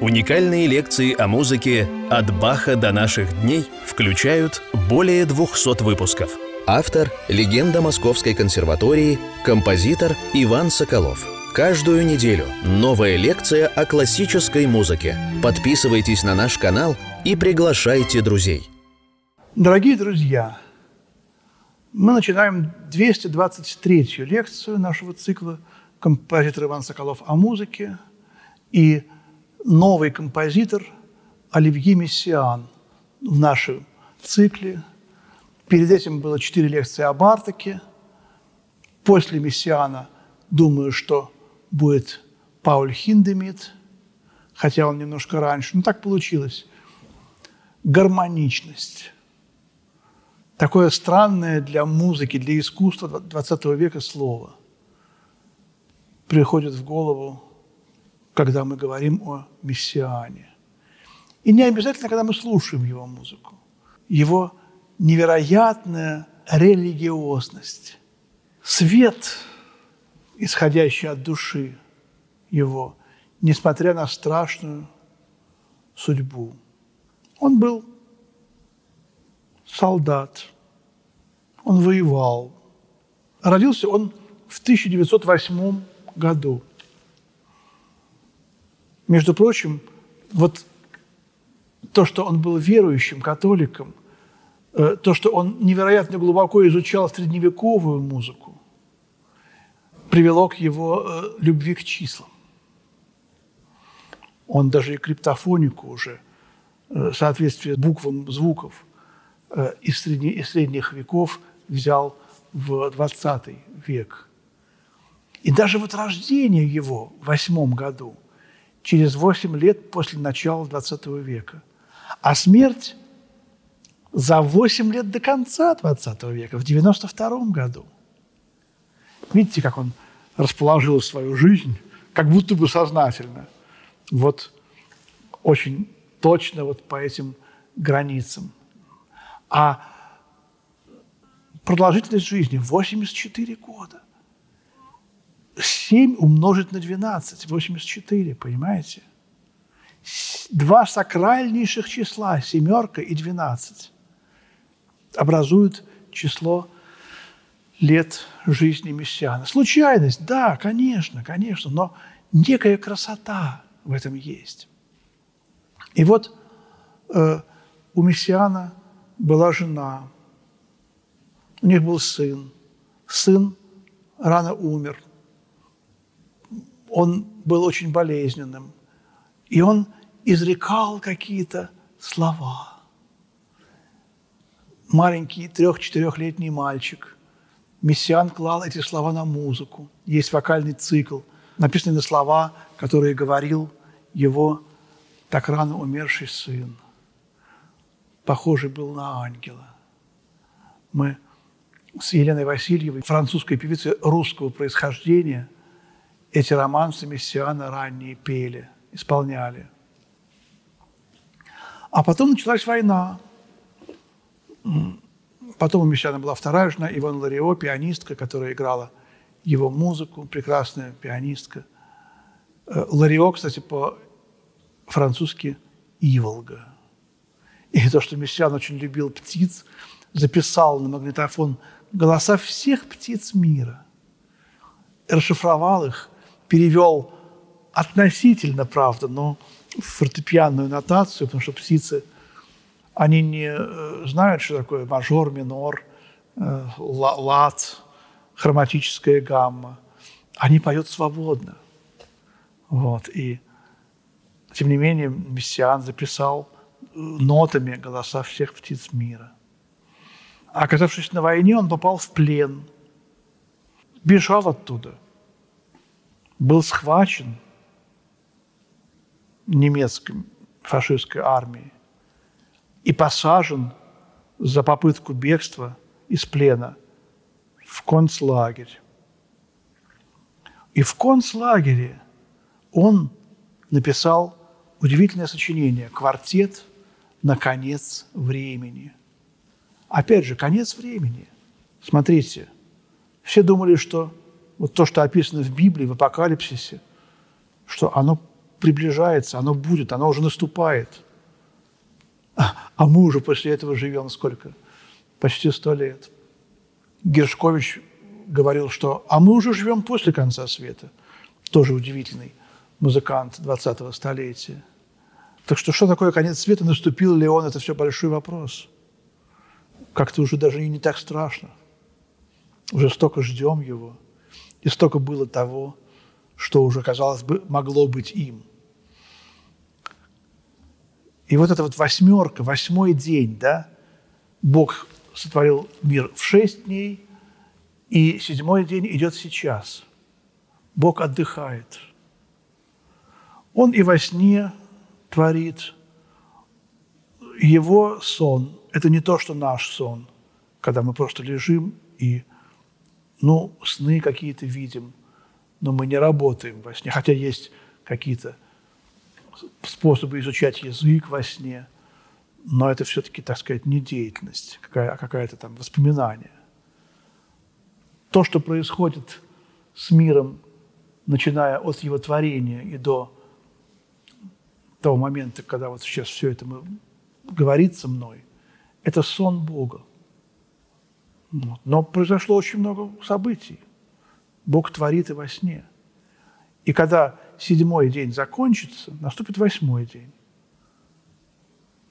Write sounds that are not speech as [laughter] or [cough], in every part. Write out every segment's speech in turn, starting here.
Уникальные лекции о музыке «От Баха до наших дней» включают более 200 выпусков. Автор – легенда Московской консерватории, композитор Иван Соколов. Каждую неделю новая лекция о классической музыке. Подписывайтесь на наш канал и приглашайте друзей. Дорогие друзья, мы начинаем 223-ю лекцию нашего цикла «Композитор Иван Соколов о музыке». И новый композитор Оливье Мессиан в нашем цикле. Перед этим было четыре лекции об Артаке. После Мессиана, думаю, что будет Пауль Хиндемит, хотя он немножко раньше. Но так получилось. Гармоничность. Такое странное для музыки, для искусства XX века слово приходит в голову когда мы говорим о мессиане. И не обязательно, когда мы слушаем его музыку. Его невероятная религиозность, свет, исходящий от души его, несмотря на страшную судьбу. Он был солдат, он воевал. Родился он в 1908 году – между прочим, вот то, что он был верующим католиком, э, то, что он невероятно глубоко изучал средневековую музыку, привело к его э, любви к числам. Он даже и криптофонику уже, э, соответствие буквам звуков из, из средних веков взял в 20 век. И даже вот рождение его в восьмом году – через 8 лет после начала XX века. А смерть за 8 лет до конца XX века, в 92 году. Видите, как он расположил свою жизнь, как будто бы сознательно. Вот очень точно вот по этим границам. А продолжительность жизни 84 года. 7 умножить на 12, 84, понимаете? Два сакральнейших числа, семерка и 12, образуют число лет жизни мессиана. Случайность, да, конечно, конечно, но некая красота в этом есть. И вот э, у мессиана была жена, у них был сын. Сын рано умер – он был очень болезненным, и он изрекал какие-то слова. Маленький трех-четырехлетний мальчик. Мессиан клал эти слова на музыку. Есть вокальный цикл, написанный на слова, которые говорил его так рано умерший сын. Похожий был на ангела. Мы с Еленой Васильевой, французской певицей русского происхождения – эти романсы Мессиана ранние пели, исполняли. А потом началась война. Потом у Мессиана была вторая жена, Иван Ларио, пианистка, которая играла его музыку, прекрасная пианистка. Э, Ларио, кстати, по-французски «Иволга». И то, что Мессиан очень любил птиц, записал на магнитофон голоса всех птиц мира, расшифровал их перевел относительно, правда, но фортепианную нотацию, потому что птицы, они не э, знают, что такое мажор, минор, э, лад, хроматическая гамма. Они поют свободно. Вот. И, тем не менее, Мессиан записал э, нотами голоса всех птиц мира. Оказавшись на войне, он попал в плен, бежал оттуда – был схвачен немецкой фашистской армией и посажен за попытку бегства из плена в концлагерь. И в концлагере он написал удивительное сочинение «Квартет на конец времени». Опять же, конец времени. Смотрите, все думали, что вот то, что описано в Библии, в Апокалипсисе, что оно приближается, оно будет, оно уже наступает. А, а мы уже после этого живем сколько? Почти сто лет. Гершкович говорил, что «а мы уже живем после конца света». Тоже удивительный музыкант 20-го столетия. Так что что такое конец света, наступил ли он, это все большой вопрос. Как-то уже даже и не так страшно. Уже столько ждем его, и столько было того, что уже, казалось бы, могло быть им. И вот эта вот восьмерка, восьмой день, да, Бог сотворил мир в шесть дней, и седьмой день идет сейчас. Бог отдыхает. Он и во сне творит. Его сон – это не то, что наш сон, когда мы просто лежим и, ну, сны какие-то видим, но мы не работаем во сне, хотя есть какие-то способы изучать язык во сне, но это все-таки, так сказать, не деятельность, какая, а какая-то там воспоминание. То, что происходит с миром, начиная от его творения и до того момента, когда вот сейчас все это мы, говорится мной, это сон Бога. Но произошло очень много событий. Бог творит и во сне. И когда седьмой день закончится, наступит восьмой день.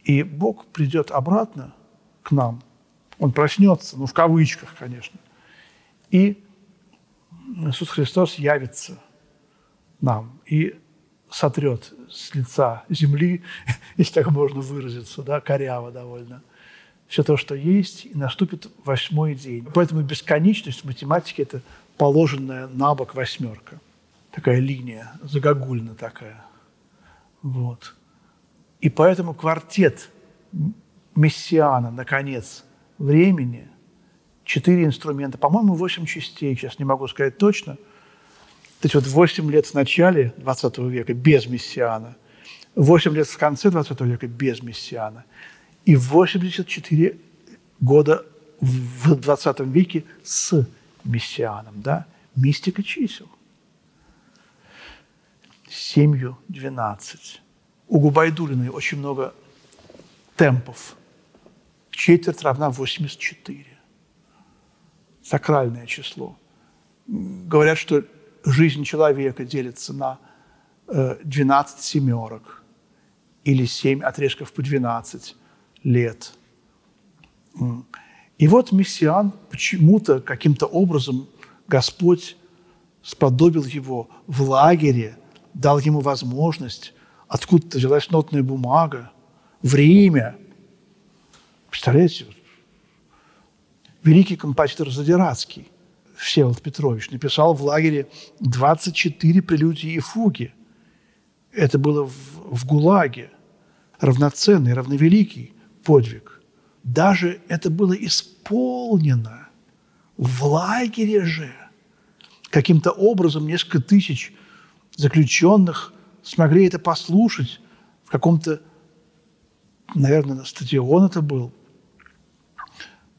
И Бог придет обратно к нам. Он проснется, ну, в кавычках, конечно. И Иисус Христос явится нам и сотрет с лица земли, [laughs] если так можно выразиться, да, коряво довольно, все то, что есть, и наступит восьмой день. Поэтому бесконечность в математике – это положенная на бок восьмерка. Такая линия, загогульна такая. Вот. И поэтому квартет Мессиана, наконец, времени, четыре инструмента, по-моему, восемь частей, сейчас не могу сказать точно – то есть вот 8 лет в начале 20 века без мессиана, 8 лет в конце 20 века без мессиана и 84 года в 20 веке с мессианом. Да? Мистика чисел. Семью 12. У Губайдулиной очень много темпов. Четверть равна 84. Сакральное число. Говорят, что жизнь человека делится на 12 э, семерок или 7 отрезков по 12 лет. И вот мессиан почему-то, каким-то образом Господь сподобил его в лагере, дал ему возможность, откуда-то взялась нотная бумага, время. Представляете, великий композитор Задиратский – Всеволод Петрович написал в лагере 24 прелюдии и фуги. Это было в, в ГУЛАГе. Равноценный, равновеликий подвиг. Даже это было исполнено в лагере же. Каким-то образом несколько тысяч заключенных смогли это послушать в каком-то, наверное, стадион это был.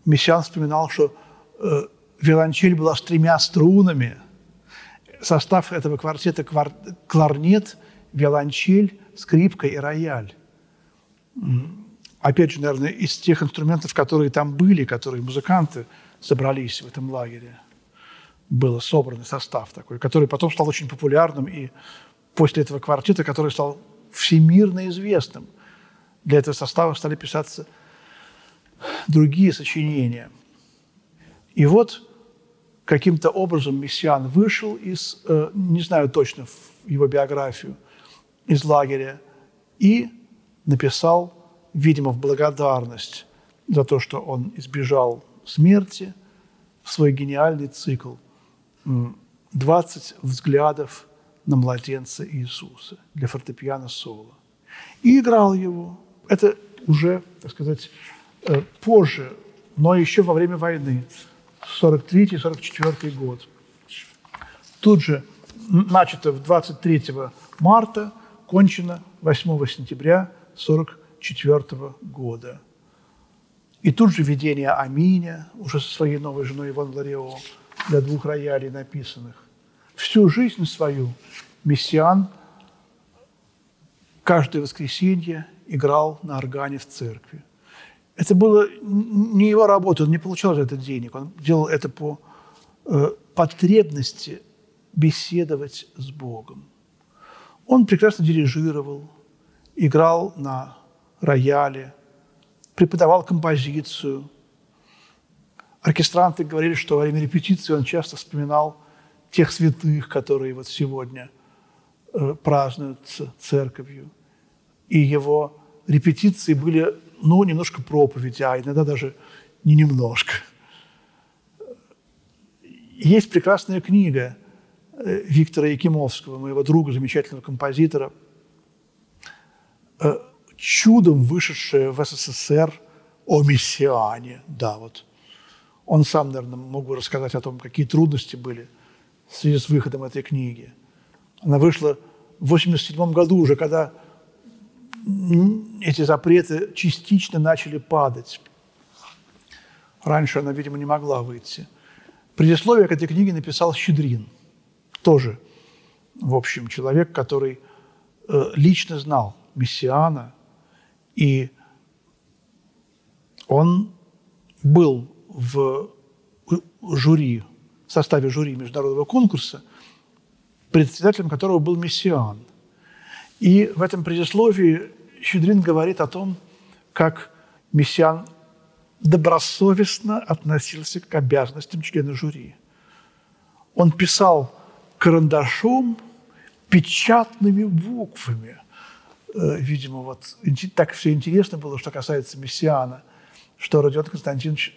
Мессиан вспоминал, что э, Виолончель была с тремя струнами. Состав этого квартета квар... – кларнет, виолончель, скрипка и рояль. Опять же, наверное, из тех инструментов, которые там были, которые музыканты собрались в этом лагере, был собранный состав такой, который потом стал очень популярным, и после этого квартета, который стал всемирно известным, для этого состава стали писаться другие сочинения. И вот каким-то образом Мессиан вышел из, э, не знаю точно его биографию, из лагеря и написал, видимо, в благодарность за то, что он избежал смерти, свой гениальный цикл «20 взглядов на младенца Иисуса» для фортепиано соло. И играл его. Это уже, так сказать, э, позже, но еще во время войны. 43-44 год. Тут же начато 23 марта, кончено 8 сентября 44 года. И тут же видение Аминя, уже со своей новой женой Иван Ларео, для двух роялей написанных. Всю жизнь свою Мессиан каждое воскресенье играл на органе в церкви. Это было не его работа, он не получал за это денег. Он делал это по э, потребности беседовать с Богом. Он прекрасно дирижировал, играл на рояле, преподавал композицию. Оркестранты говорили, что во время репетиции он часто вспоминал тех святых, которые вот сегодня э, празднуются церковью. И его репетиции были, ну, немножко проповеди, а иногда даже не немножко. Есть прекрасная книга э, Виктора Якимовского, моего друга, замечательного композитора, э, чудом вышедшая в СССР о мессиане. Да, вот. Он сам, наверное, мог бы рассказать о том, какие трудности были в связи с выходом этой книги. Она вышла в 1987 году уже, когда эти запреты частично начали падать. Раньше она, видимо, не могла выйти. Предисловие к этой книге написал Щедрин, тоже, в общем, человек, который э, лично знал Мессиана, и он был в жюри, в составе жюри международного конкурса, председателем которого был Мессиан. И в этом предисловии Щедрин говорит о том, как Мессиан добросовестно относился к обязанностям члена жюри. Он писал карандашом, печатными буквами. Э, видимо, вот так все интересно было, что касается Мессиана, что Родион Константинович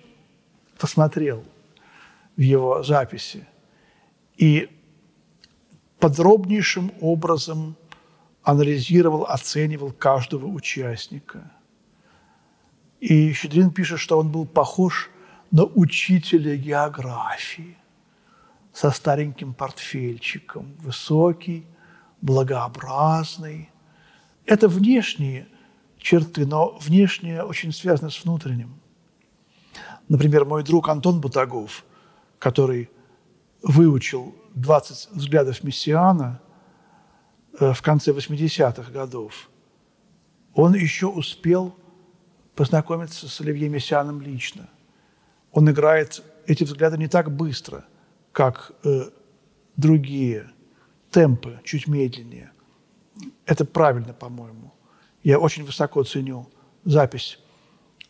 посмотрел в его записи и подробнейшим образом анализировал, оценивал каждого участника – и Щедрин пишет, что он был похож на учителя географии со стареньким портфельчиком, высокий, благообразный. Это внешние черты, но внешнее очень связано с внутренним. Например, мой друг Антон Бутагов, который выучил 20 взглядов Мессиана э, в конце 80-х годов, он еще успел познакомиться с Оливье Мессианом лично. Он играет эти взгляды не так быстро, как э, другие, темпы чуть медленнее. Это правильно, по-моему. Я очень высоко ценю запись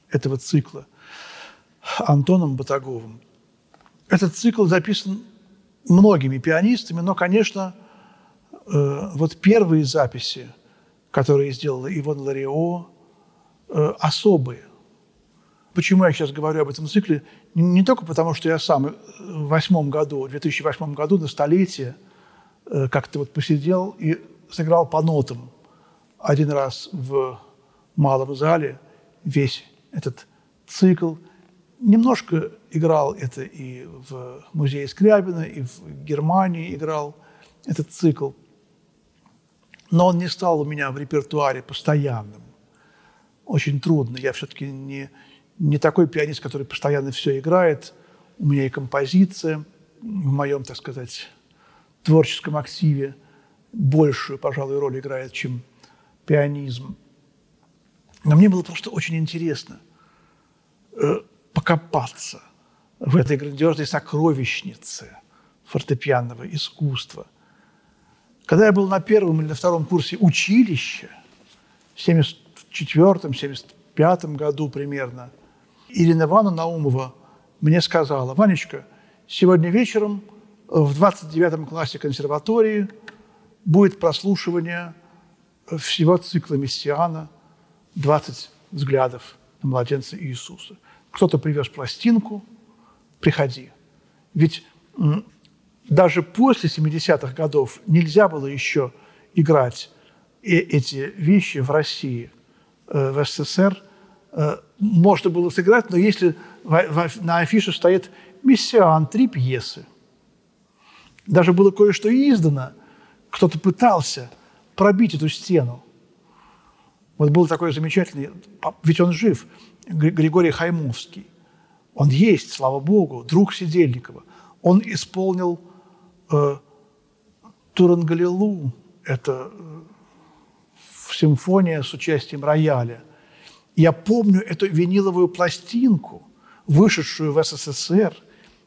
этого цикла Антоном Батаговым. Этот цикл записан многими пианистами, но, конечно, э, вот первые записи, которые сделала Ивон Ларио, Э, особые. Почему я сейчас говорю об этом цикле? Не только потому, что я сам в восьмом году, в 2008 году на столетие э, как-то вот посидел и сыграл по нотам один раз в малом зале весь этот цикл. Немножко играл это и в музее Скрябина, и в Германии играл этот цикл. Но он не стал у меня в репертуаре постоянным очень трудно. Я все-таки не, не такой пианист, который постоянно все играет. У меня и композиция в моем, так сказать, творческом активе большую, пожалуй, роль играет, чем пианизм. Но мне было просто очень интересно э, покопаться в этой грандиозной сокровищнице фортепианного искусства. Когда я был на первом или на втором курсе училища, 70 74-75 году примерно, Ирина Ивановна Наумова мне сказала, «Ванечка, сегодня вечером в 29 классе консерватории будет прослушивание всего цикла Мессиана «20 взглядов на младенца Иисуса». Кто-то привез пластинку, приходи. Ведь даже после 70-х годов нельзя было еще играть э, эти вещи в России – Э, в СССР э, можно было сыграть, но если на афише стоит «Мессиан», три пьесы. Даже было кое-что издано, кто-то пытался пробить эту стену. Вот был такой замечательный, ведь он жив, Григорий Хаймовский. Он есть, слава Богу, друг Сидельникова. Он исполнил э, Турангалилу, это э, симфония с участием рояля. Я помню эту виниловую пластинку, вышедшую в СССР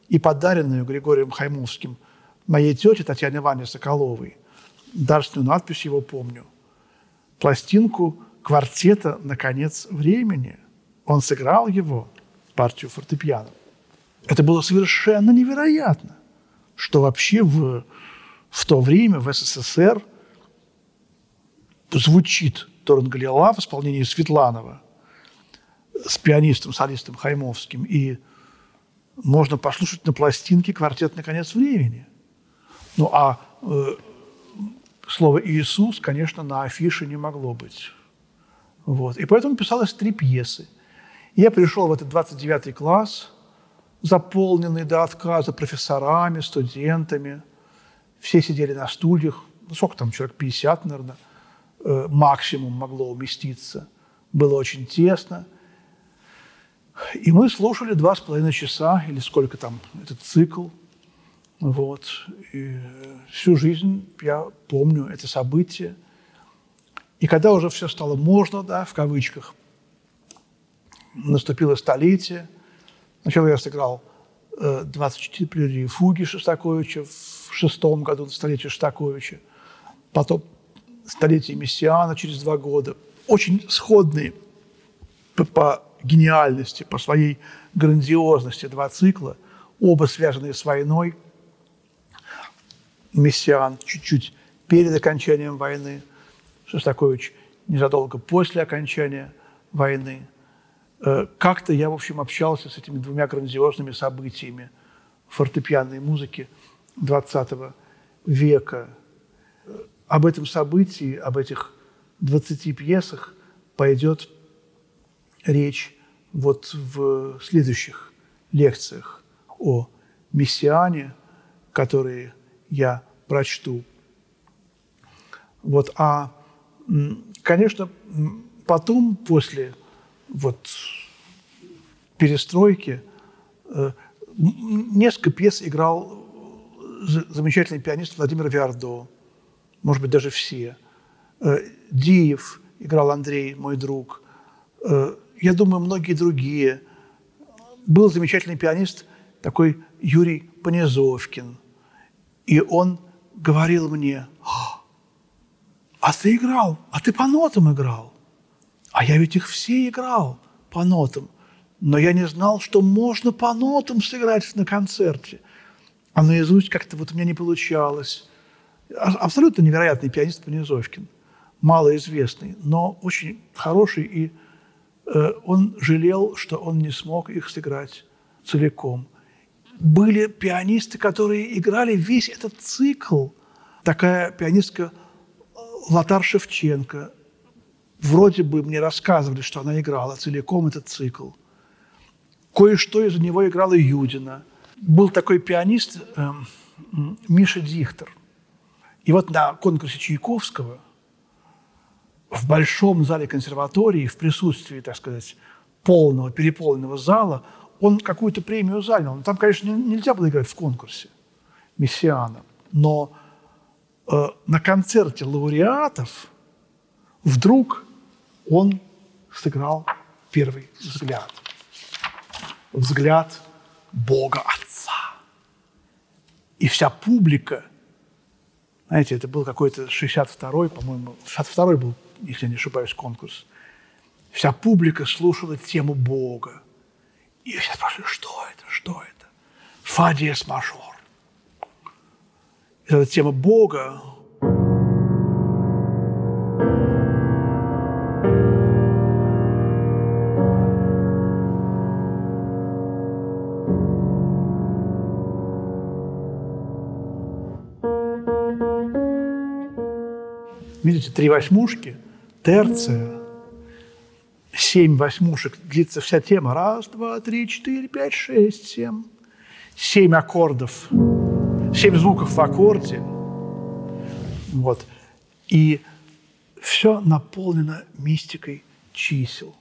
и подаренную Григорием Хаймовским моей тете Татьяне Ивановне Соколовой. Дарственную надпись его помню. Пластинку квартета «Наконец времени». Он сыграл его, партию фортепиано. Это было совершенно невероятно, что вообще в, в то время в СССР звучит Торн Галила в исполнении Светланова с пианистом, солистом Хаймовским. И можно послушать на пластинке квартет «Наконец времени». Ну, а э, слово «Иисус», конечно, на афише не могло быть. Вот. И поэтому писалось три пьесы. Я пришел в этот 29 класс – заполненный до отказа профессорами, студентами. Все сидели на стульях. Ну, сколько там, человек 50, наверное, э, максимум могло уместиться. Было очень тесно. И мы слушали два с половиной часа, или сколько там, этот цикл. Вот. И всю жизнь я помню это событие. И когда уже все стало можно, да, в кавычках, наступило столетие – Сначала я сыграл 24 э, прелюдии фуги Шостаковича в шестом году, столетие Шостаковича. Потом столетие Мессиана через два года. Очень сходные по, по гениальности, по своей грандиозности два цикла, оба связанные с войной. Мессиан чуть-чуть перед окончанием войны, Шостакович незадолго после окончания войны – Э, как-то я, в общем, общался с этими двумя грандиозными событиями фортепианной музыки XX века. Об этом событии, об этих 20 пьесах пойдет речь вот в следующих лекциях о мессиане, которые я прочту. Вот, а, конечно, потом, после вот перестройки. Э, несколько пьес играл замечательный пианист Владимир Виардо, может быть, даже все. Э, Диев играл Андрей, мой друг. Э, я думаю, многие другие. Был замечательный пианист, такой Юрий Понизовкин. И он говорил мне, а ты играл, а ты по нотам играл. А я ведь их все играл по нотам. Но я не знал, что можно по нотам сыграть на концерте. А наизусть как-то вот у меня не получалось. А, абсолютно невероятный пианист Понизовкин. Малоизвестный, но очень хороший. И э, он жалел, что он не смог их сыграть целиком. Были пианисты, которые играли весь этот цикл. Такая пианистка э, Латар Шевченко, вроде бы мне рассказывали, что она играла целиком этот цикл. Кое-что из него играла Юдина. Был такой пианист э, Миша Дихтер. И вот на конкурсе Чайковского в большом зале консерватории, в присутствии, так сказать, полного, переполненного зала, он какую-то премию занял. Но там, конечно, нельзя было играть в конкурсе Мессиана. Но э, на концерте лауреатов вдруг он сыграл первый взгляд. Взгляд Бога Отца. И вся публика, знаете, это был какой-то 62-й, по-моему, 62-й был, если я не ошибаюсь, конкурс. Вся публика слушала тему Бога. И все спрашивали, что это, что это? Фа диез мажор. И эта тема Бога Видите, три восьмушки, терция, семь восьмушек, длится вся тема. Раз, два, три, четыре, пять, шесть, семь. Семь аккордов, семь звуков в аккорде. Вот. И все наполнено мистикой чисел.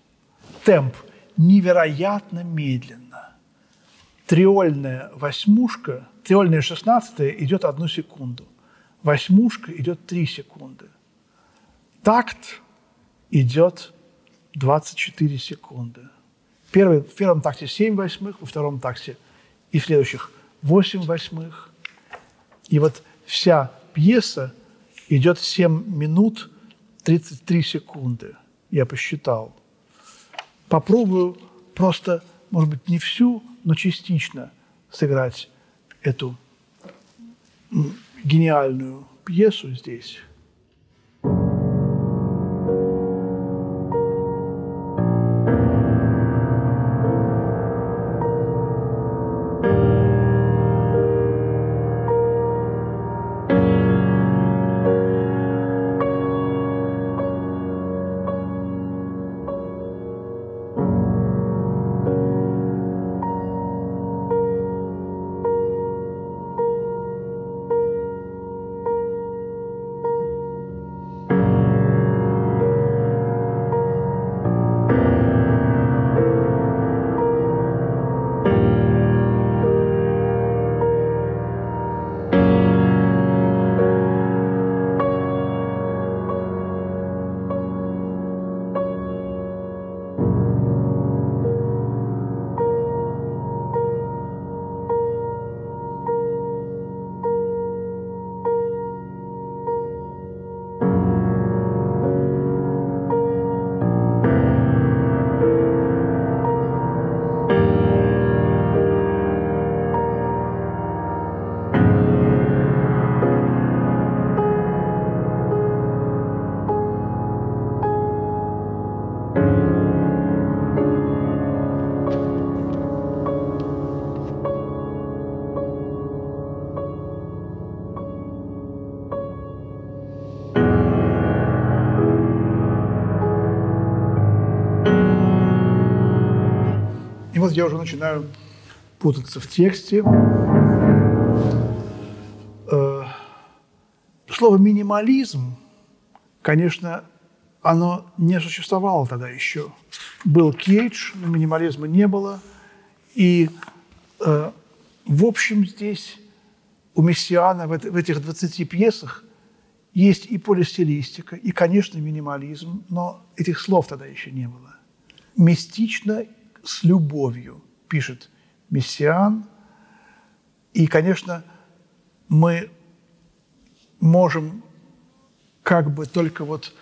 Темп невероятно медленно. Триольная восьмушка, триольная шестнадцатая идет одну секунду. Восьмушка идет три секунды такт идет 24 секунды. Первый, в первом такте 7 восьмых, во втором такте и в следующих 8 восьмых. И вот вся пьеса идет 7 минут 33 секунды. Я посчитал. Попробую просто, может быть, не всю, но частично сыграть эту гениальную пьесу здесь. Я уже начинаю путаться в тексте. Э, слово «минимализм», конечно, оно не существовало тогда еще. Был Кейдж, но минимализма не было. И, э, в общем, здесь у Мессиана в, этих 20 пьесах есть и полистилистика, и, конечно, минимализм, но этих слов тогда еще не было. Мистично с любовью, пишет Мессиан. И, конечно, мы можем как бы только вот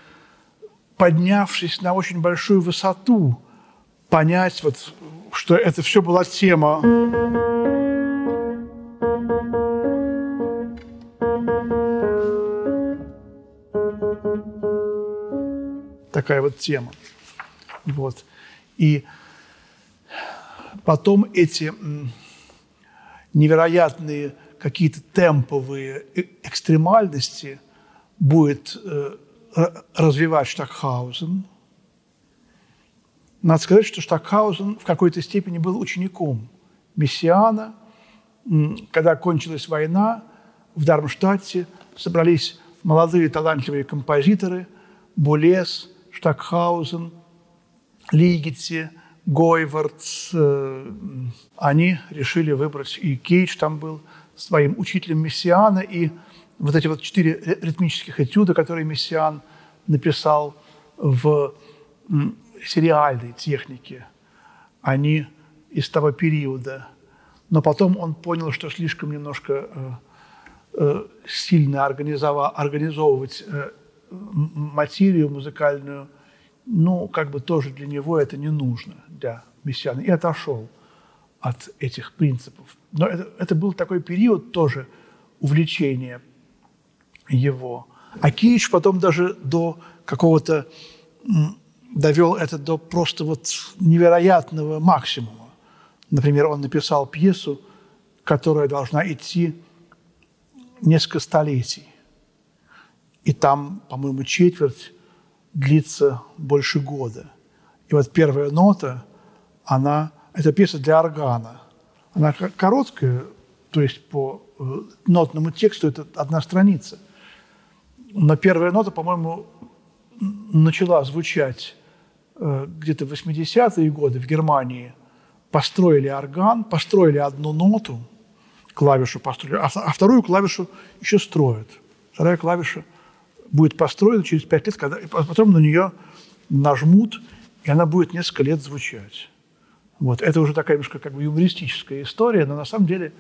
поднявшись на очень большую высоту, понять, вот, что это все была тема. Такая вот тема. Вот. И Потом эти невероятные какие-то темповые э, экстремальности будет э, развивать Штакхаузен. Надо сказать, что Штакхаузен в какой-то степени был учеником Мессиана. Когда кончилась война, в Дармштадте собрались молодые талантливые композиторы Булес, Штакхаузен, Лигетти – Гойвардс, э, они решили выбрать, и Кейдж там был своим учителем Мессиана, и вот эти вот четыре ритмических этюда, которые Мессиан написал в сериальной технике, они из того периода. Но потом он понял, что слишком немножко э, э, сильно организовывать материю музыкальную – ну, как бы тоже для него это не нужно, для мессиана, и отошел от этих принципов. Но это, это был такой период тоже увлечения его. А Киич потом даже до какого-то довел это до просто вот невероятного максимума. Например, он написал пьесу, которая должна идти несколько столетий. И там, по-моему, четверть длится больше года. И вот первая нота, она, это пьеса для органа. Она короткая, то есть по э, нотному тексту это одна страница. Но первая нота, по-моему, начала звучать э, где-то в 80-е годы в Германии. Построили орган, построили одну ноту, клавишу построили, а, а вторую клавишу еще строят. Вторая клавиша – будет построена через пять лет, когда, потом на нее нажмут, и она будет несколько лет звучать. Вот. Это уже такая немножко как бы юмористическая история, но на самом деле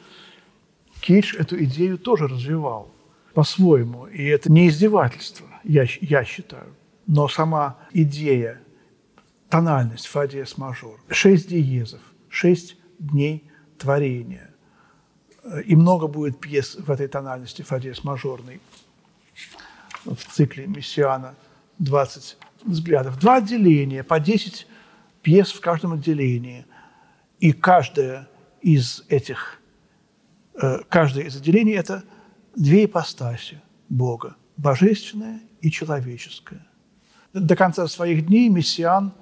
Кейдж эту идею тоже развивал по-своему. И это не издевательство, я, я считаю, но сама идея, тональность фа диез мажор. Шесть диезов, шесть дней творения. И много будет пьес в этой тональности фа диез мажорной в цикле Мессиана 20 взглядов. Два отделения, по 10 пьес в каждом отделении. И каждое из этих, э, каждое из отделений – это две ипостаси Бога – божественное и человеческое. До конца своих дней Мессиан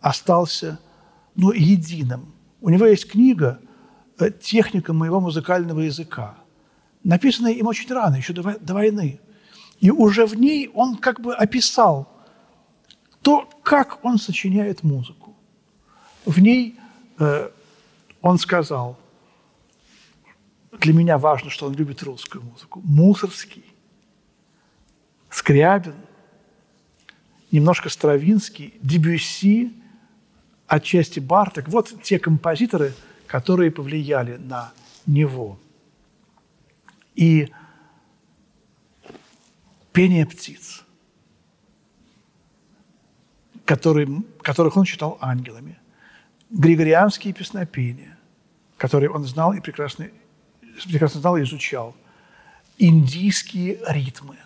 остался ну, единым. У него есть книга э, «Техника моего музыкального языка», написанная им очень рано, еще до, до войны. И уже в ней он как бы описал то, как он сочиняет музыку. В ней э, он сказал, для меня важно, что он любит русскую музыку. Мусорский, Скрябин, немножко Стравинский, Дебюсси, отчасти Барток. Вот те композиторы, которые повлияли на него. И пение птиц, который, которых он считал ангелами, григорианские песнопения, которые он знал и прекрасно, прекрасно знал и изучал, индийские ритмы.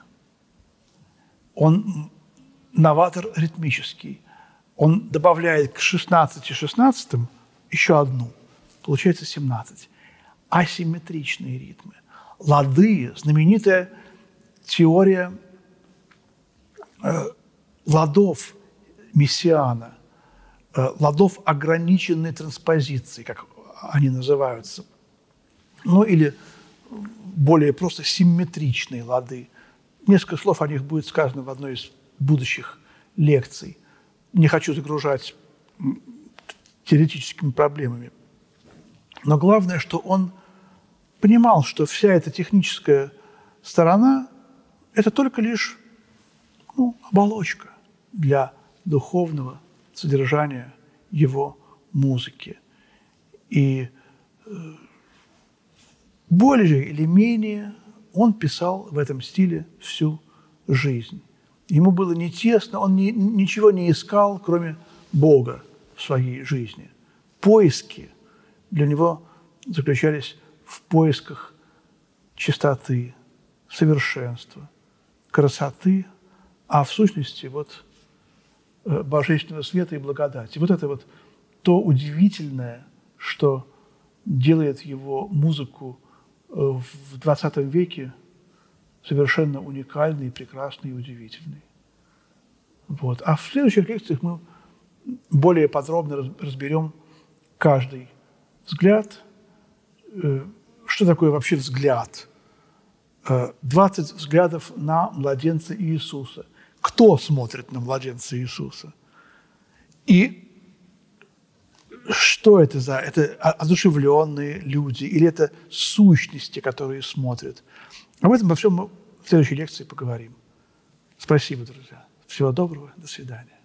Он новатор ритмический. Он добавляет к 16 16 еще одну. Получается 17. Асимметричные ритмы. Лады, знаменитая теория э, ладов Мессиана, э, ладов ограниченной транспозиции, как они называются, ну или более просто симметричные лады. Несколько слов о них будет сказано в одной из будущих лекций. Не хочу загружать теоретическими проблемами. Но главное, что он понимал, что вся эта техническая сторона это только лишь ну, оболочка для духовного содержания его музыки. И э, более или менее он писал в этом стиле всю жизнь. Ему было не тесно, он ни, ничего не искал, кроме Бога в своей жизни. Поиски для него заключались в поисках чистоты, совершенства – красоты, а в сущности вот э, божественного света и благодати. Вот это вот то удивительное, что делает его музыку э, в 20 веке совершенно уникальной, прекрасной и удивительной. Вот. А в следующих лекциях мы более подробно разберем каждый взгляд, э, что такое вообще взгляд – 20 взглядов на младенца Иисуса. Кто смотрит на младенца Иисуса? И что это за? Это одушевленные люди или это сущности, которые смотрят? Об этом во всем мы в следующей лекции поговорим. Спасибо, друзья. Всего доброго. До свидания.